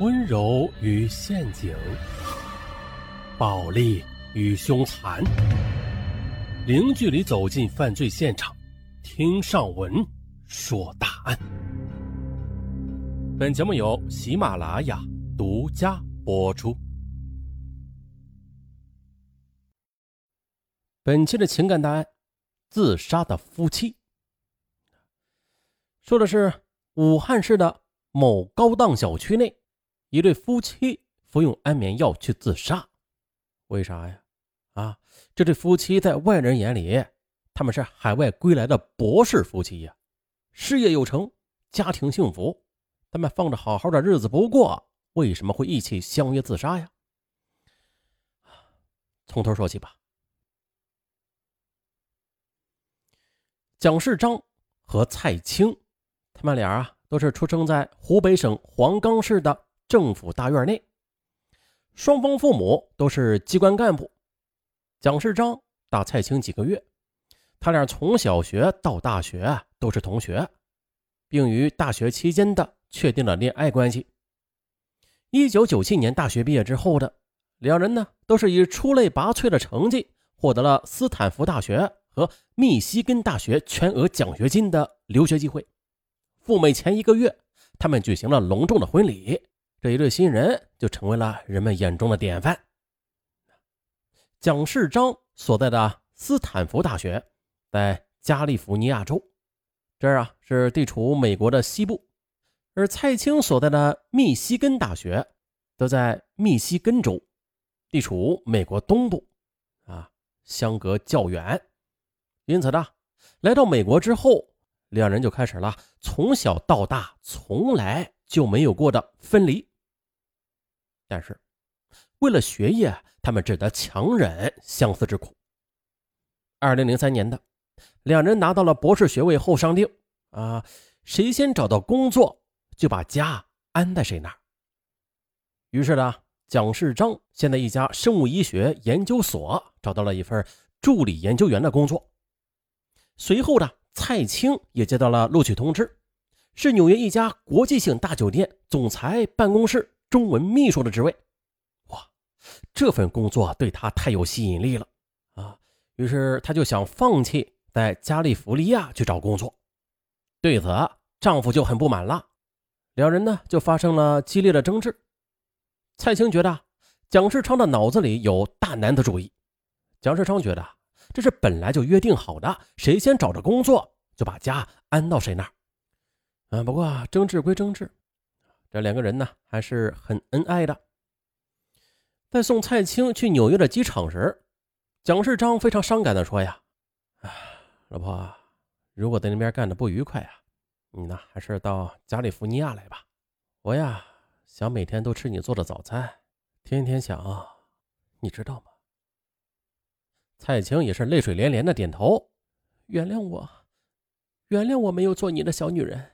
温柔与陷阱，暴力与凶残，零距离走进犯罪现场，听上文说大案。本节目由喜马拉雅独家播出。本期的情感大案：自杀的夫妻。说的是武汉市的某高档小区内，一对夫妻服用安眠药去自杀。为啥呀？啊，这对夫妻在外人眼里，他们是海外归来的博士夫妻呀，事业有成，家庭幸福，他们放着好好的日子不过，为什么会一起相约自杀呀？从头说起吧。蒋世章和蔡青。他们俩啊，都是出生在湖北省黄冈市的政府大院内，双方父母都是机关干部。蒋世章大蔡青几个月，他俩从小学到大学都是同学，并于大学期间的确定了恋爱关系。一九九七年大学毕业之后的两人呢，都是以出类拔萃的成绩获得了斯坦福大学和密西根大学全额奖学金的留学机会。赴美前一个月，他们举行了隆重的婚礼，这一对新人就成为了人们眼中的典范。蒋世章所在的斯坦福大学在加利福尼亚州，这儿啊是地处美国的西部；而蔡青所在的密西根大学则在密西根州，地处美国东部，啊，相隔较远。因此呢，来到美国之后。两人就开始了从小到大从来就没有过的分离。但是，为了学业，他们只得强忍相思之苦。二零零三年的，两人拿到了博士学位后商定啊，谁先找到工作，就把家安在谁那儿。于是呢，蒋世章先在一家生物医学研究所找到了一份助理研究员的工作，随后呢。蔡青也接到了录取通知，是纽约一家国际性大酒店总裁办公室中文秘书的职位。哇，这份工作对他太有吸引力了啊！于是他就想放弃在加利福尼亚去找工作。对此，丈夫就很不满了，两人呢就发生了激烈的争执。蔡青觉得蒋世昌的脑子里有大男子主义，蒋世昌觉得。这是本来就约定好的，谁先找着工作，就把家安到谁那儿。嗯，不过争执归争执，这两个人呢还是很恩爱的。在送蔡青去纽约的机场时，蒋世章非常伤感的说：“呀，啊，老婆，如果在那边干的不愉快啊，你呢还是到加利福尼亚来吧。我呀想每天都吃你做的早餐，天天想，你知道吗？”蔡青也是泪水连连的点头，原谅我，原谅我没有做你的小女人。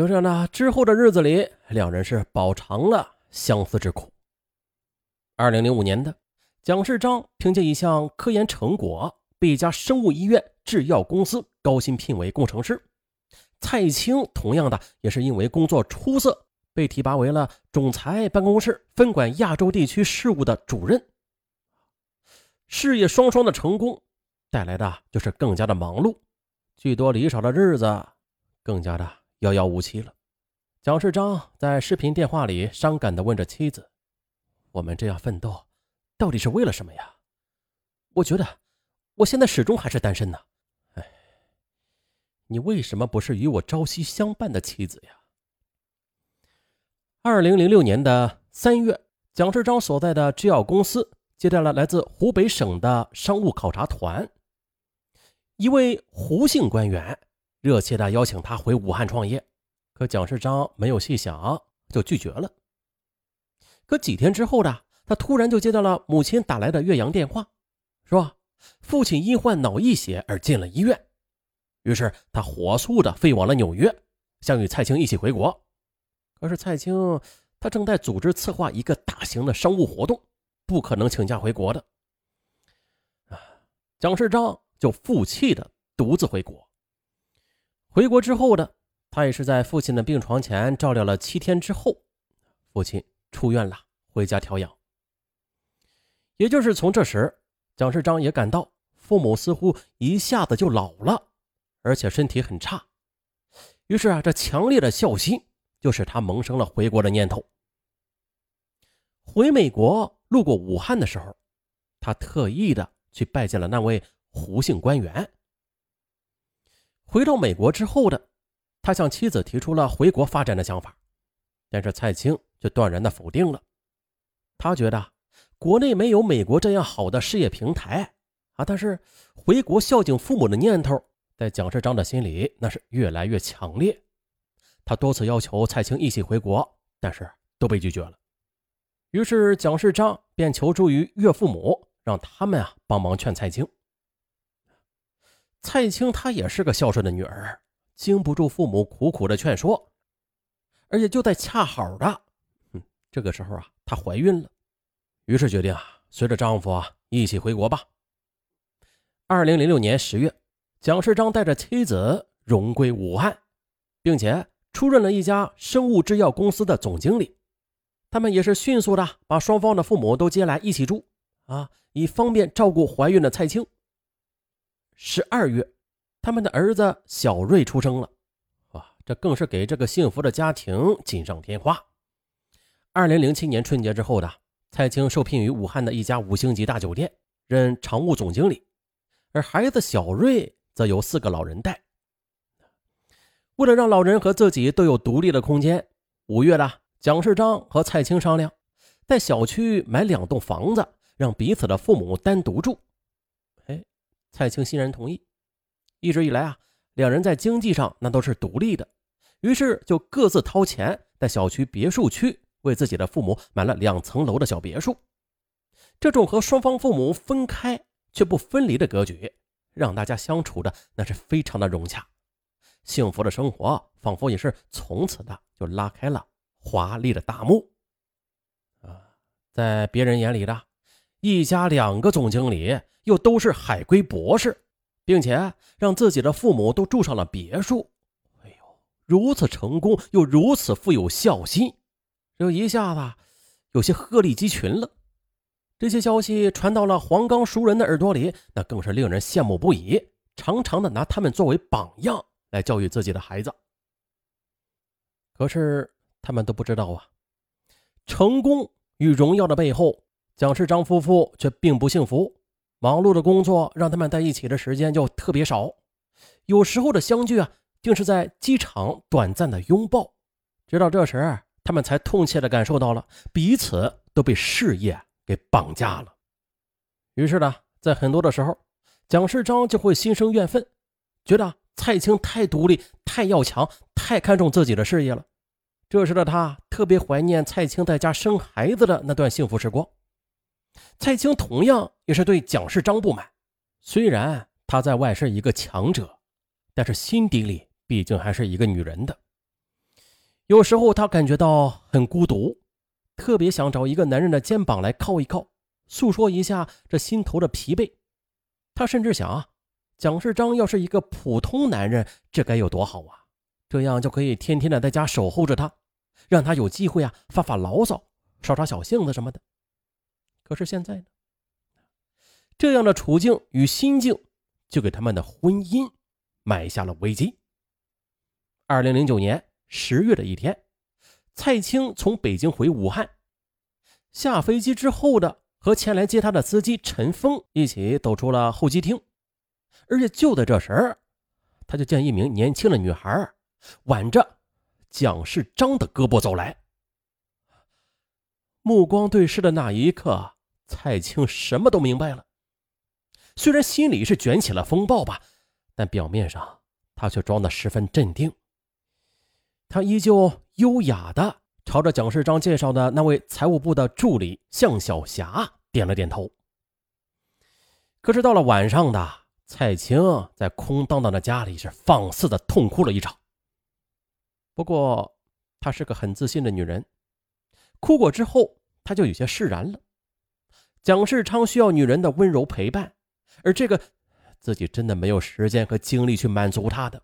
就这样呢，之后的日子里，两人是饱尝了相思之苦。二零零五年的蒋世章凭借一项科研成果，被一家生物医院制药公司高薪聘为工程师。蔡青同样的也是因为工作出色，被提拔为了总裁办公室分管亚洲地区事务的主任。事业双双的成功，带来的就是更加的忙碌，聚多离少的日子更加的遥遥无期了。蒋世章在视频电话里伤感地问着妻子：“我们这样奋斗，到底是为了什么呀？”我觉得，我现在始终还是单身呢。哎，你为什么不是与我朝夕相伴的妻子呀？二零零六年的三月，蒋世章所在的制药公司。接待了来自湖北省的商务考察团，一位胡姓官员热切地邀请他回武汉创业，可蒋世章没有细想就拒绝了。可几天之后呢，他突然就接到了母亲打来的岳阳电话，说父亲因患脑溢血而进了医院。于是他火速的飞往了纽约，想与蔡青一起回国。可是蔡青他正在组织策划一个大型的商务活动。不可能请假回国的啊！蒋世章就负气的独自回国。回国之后的他也是在父亲的病床前照料了七天之后，父亲出院了，回家调养。也就是从这时，蒋世章也感到父母似乎一下子就老了，而且身体很差。于是啊，这强烈的孝心就使他萌生了回国的念头。回美国路过武汉的时候，他特意的去拜见了那位胡姓官员。回到美国之后的。他向妻子提出了回国发展的想法，但是蔡青却断然的否定了。他觉得国内没有美国这样好的事业平台啊，但是回国孝敬父母的念头在蒋世章的心里那是越来越强烈。他多次要求蔡青一起回国，但是都被拒绝了。于是蒋世章便求助于岳父母，让他们啊帮忙劝蔡青。蔡青她也是个孝顺的女儿。经不住父母苦苦的劝说，而且就在恰好的，嗯，这个时候啊，她怀孕了，于是决定啊，随着丈夫啊一起回国吧。二零零六年十月，蒋世章带着妻子荣归武汉，并且出任了一家生物制药公司的总经理。他们也是迅速的把双方的父母都接来一起住，啊，以方便照顾怀孕的蔡青。十二月。他们的儿子小瑞出生了，哇，这更是给这个幸福的家庭锦上添花。二零零七年春节之后的蔡青受聘于武汉的一家五星级大酒店，任常务总经理，而孩子小瑞则由四个老人带。为了让老人和自己都有独立的空间，五月的蒋世章和蔡青商量，在小区买两栋房子，让彼此的父母单独住。蔡青欣然同意。一直以来啊，两人在经济上那都是独立的，于是就各自掏钱在小区别墅区为自己的父母买了两层楼的小别墅。这种和双方父母分开却不分离的格局，让大家相处的那是非常的融洽，幸福的生活仿佛也是从此的就拉开了华丽的大幕。啊，在别人眼里的一家两个总经理，又都是海归博士。并且让自己的父母都住上了别墅，哎呦，如此成功又如此富有孝心，这一下子有些鹤立鸡群了。这些消息传到了黄冈熟人的耳朵里，那更是令人羡慕不已，常常的拿他们作为榜样来教育自己的孩子。可是他们都不知道啊，成功与荣耀的背后，蒋世章夫妇却并不幸福。忙碌的工作让他们在一起的时间就特别少，有时候的相聚啊，竟是在机场短暂的拥抱。直到这时，他们才痛切的感受到了彼此都被事业给绑架了。于是呢，在很多的时候，蒋世章就会心生怨愤，觉得蔡青太独立、太要强、太看重自己的事业了。这时的他特别怀念蔡青在家生孩子的那段幸福时光。蔡青同样也是对蒋世章不满，虽然他在外是一个强者，但是心底里毕竟还是一个女人的。有时候他感觉到很孤独，特别想找一个男人的肩膀来靠一靠，诉说一下这心头的疲惫。他甚至想啊，蒋世章要是一个普通男人，这该有多好啊！这样就可以天天的在家守候着他，让他有机会啊发发牢骚、耍耍小性子什么的。可是现在呢？这样的处境与心境，就给他们的婚姻埋下了危机。二零零九年十月的一天，蔡青从北京回武汉，下飞机之后的和前来接他的司机陈峰一起走出了候机厅，而且就在这时，他就见一名年轻的女孩挽着蒋世章的胳膊走来，目光对视的那一刻。蔡青什么都明白了，虽然心里是卷起了风暴吧，但表面上他却装得十分镇定。他依旧优雅的朝着蒋世章介绍的那位财务部的助理向小霞点了点头。可是到了晚上的蔡青在空荡荡的家里是放肆的痛哭了一场。不过她是个很自信的女人，哭过之后她就有些释然了。蒋世昌需要女人的温柔陪伴，而这个自己真的没有时间和精力去满足他的。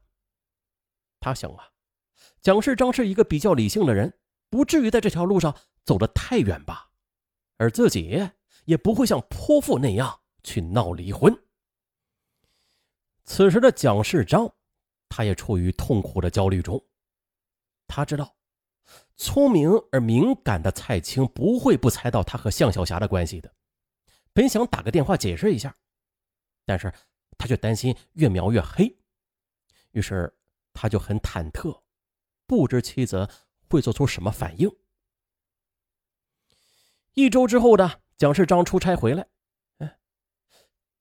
他想啊，蒋世章是一个比较理性的人，不至于在这条路上走得太远吧？而自己也不会像泼妇那样去闹离婚。此时的蒋世章，他也处于痛苦的焦虑中。他知道，聪明而敏感的蔡青不会不猜到他和向小霞的关系的。本想打个电话解释一下，但是他却担心越描越黑，于是他就很忐忑，不知妻子会做出什么反应。一周之后的蒋世章出差回来，哎，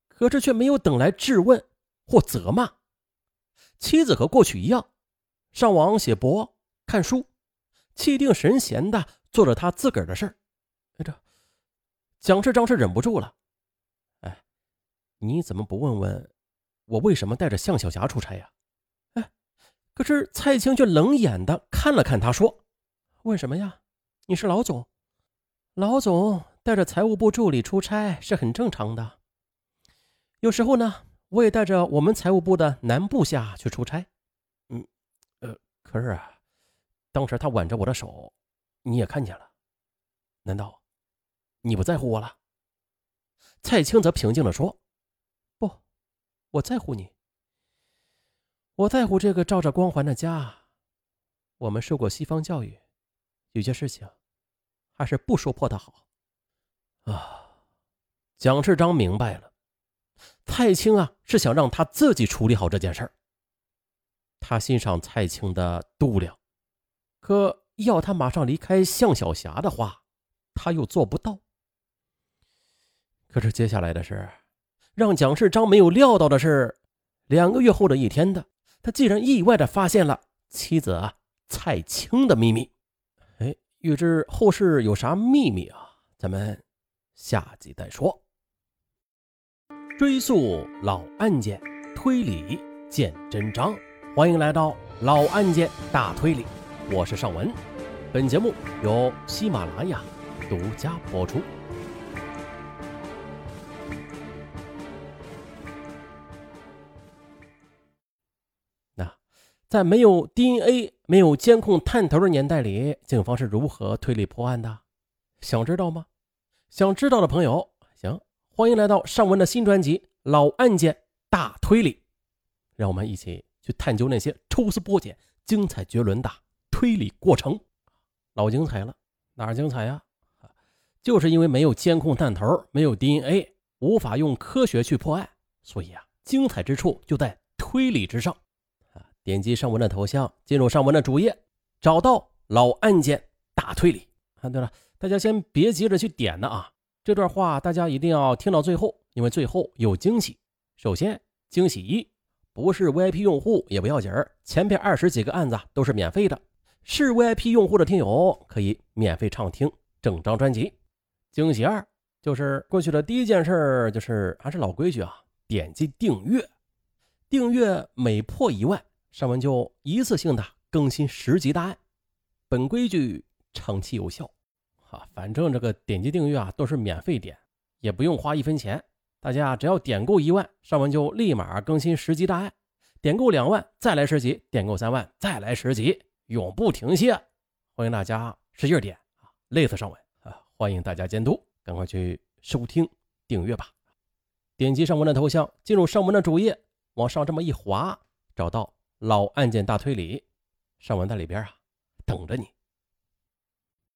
可是却没有等来质问或责骂，妻子和过去一样，上网写博、看书，气定神闲的做着他自个儿的事儿。这蒋世章是忍不住了，哎，你怎么不问问我为什么带着向小霞出差呀？哎，可是蔡青却冷眼的看了看他，说：“问什么呀？你是老总。”老总带着财务部助理出差是很正常的。有时候呢，我也带着我们财务部的男部下去出差。嗯，呃，可是啊，当时他挽着我的手，你也看见了。难道你不在乎我了？蔡青则平静地说：“不，我在乎你。我在乎这个照着光环的家。我们受过西方教育，有些事情。”还是不说破的好，啊！蒋世章明白了，蔡青啊是想让他自己处理好这件事儿。他欣赏蔡青的度量，可要他马上离开向小霞的话，他又做不到。可是接下来的事，让蒋世章没有料到的是，两个月后的一天的，他竟然意外的发现了妻子啊蔡青的秘密。哎欲知后事有啥秘密啊？咱们下集再说。追溯老案件，推理见真章。欢迎来到老案件大推理，我是尚文。本节目由喜马拉雅独家播出。在没有 DNA、没有监控探头的年代里，警方是如何推理破案的？想知道吗？想知道的朋友，行，欢迎来到尚文的新专辑《老案件大推理》，让我们一起去探究那些抽丝剥茧、精彩绝伦的推理过程。老精彩了，哪儿精彩呀？就是因为没有监控探头，没有 DNA，无法用科学去破案，所以啊，精彩之处就在推理之上。点击上文的头像，进入上文的主页，找到老案件大推理。啊，对了，大家先别急着去点呢啊！这段话大家一定要听到最后，因为最后有惊喜。首先，惊喜一，不是 VIP 用户也不要紧儿，前边二十几个案子都是免费的，是 VIP 用户的听友可以免费畅听整张专辑。惊喜二，就是过去的第一件事，就是还是老规矩啊，点击订阅，订阅每破一万。上文就一次性的更新十集大案，本规矩长期有效，哈，反正这个点击订阅啊都是免费点，也不用花一分钱。大家只要点够一万，上文就立马更新十集大案；点够两万再来十集，点够三万再来十集，永不停歇。欢迎大家使劲点啊，累死上文啊！欢迎大家监督，赶快去收听订阅吧。点击上文的头像，进入上文的主页，往上这么一滑，找到。老案件大推理，上文在里边啊，等着你。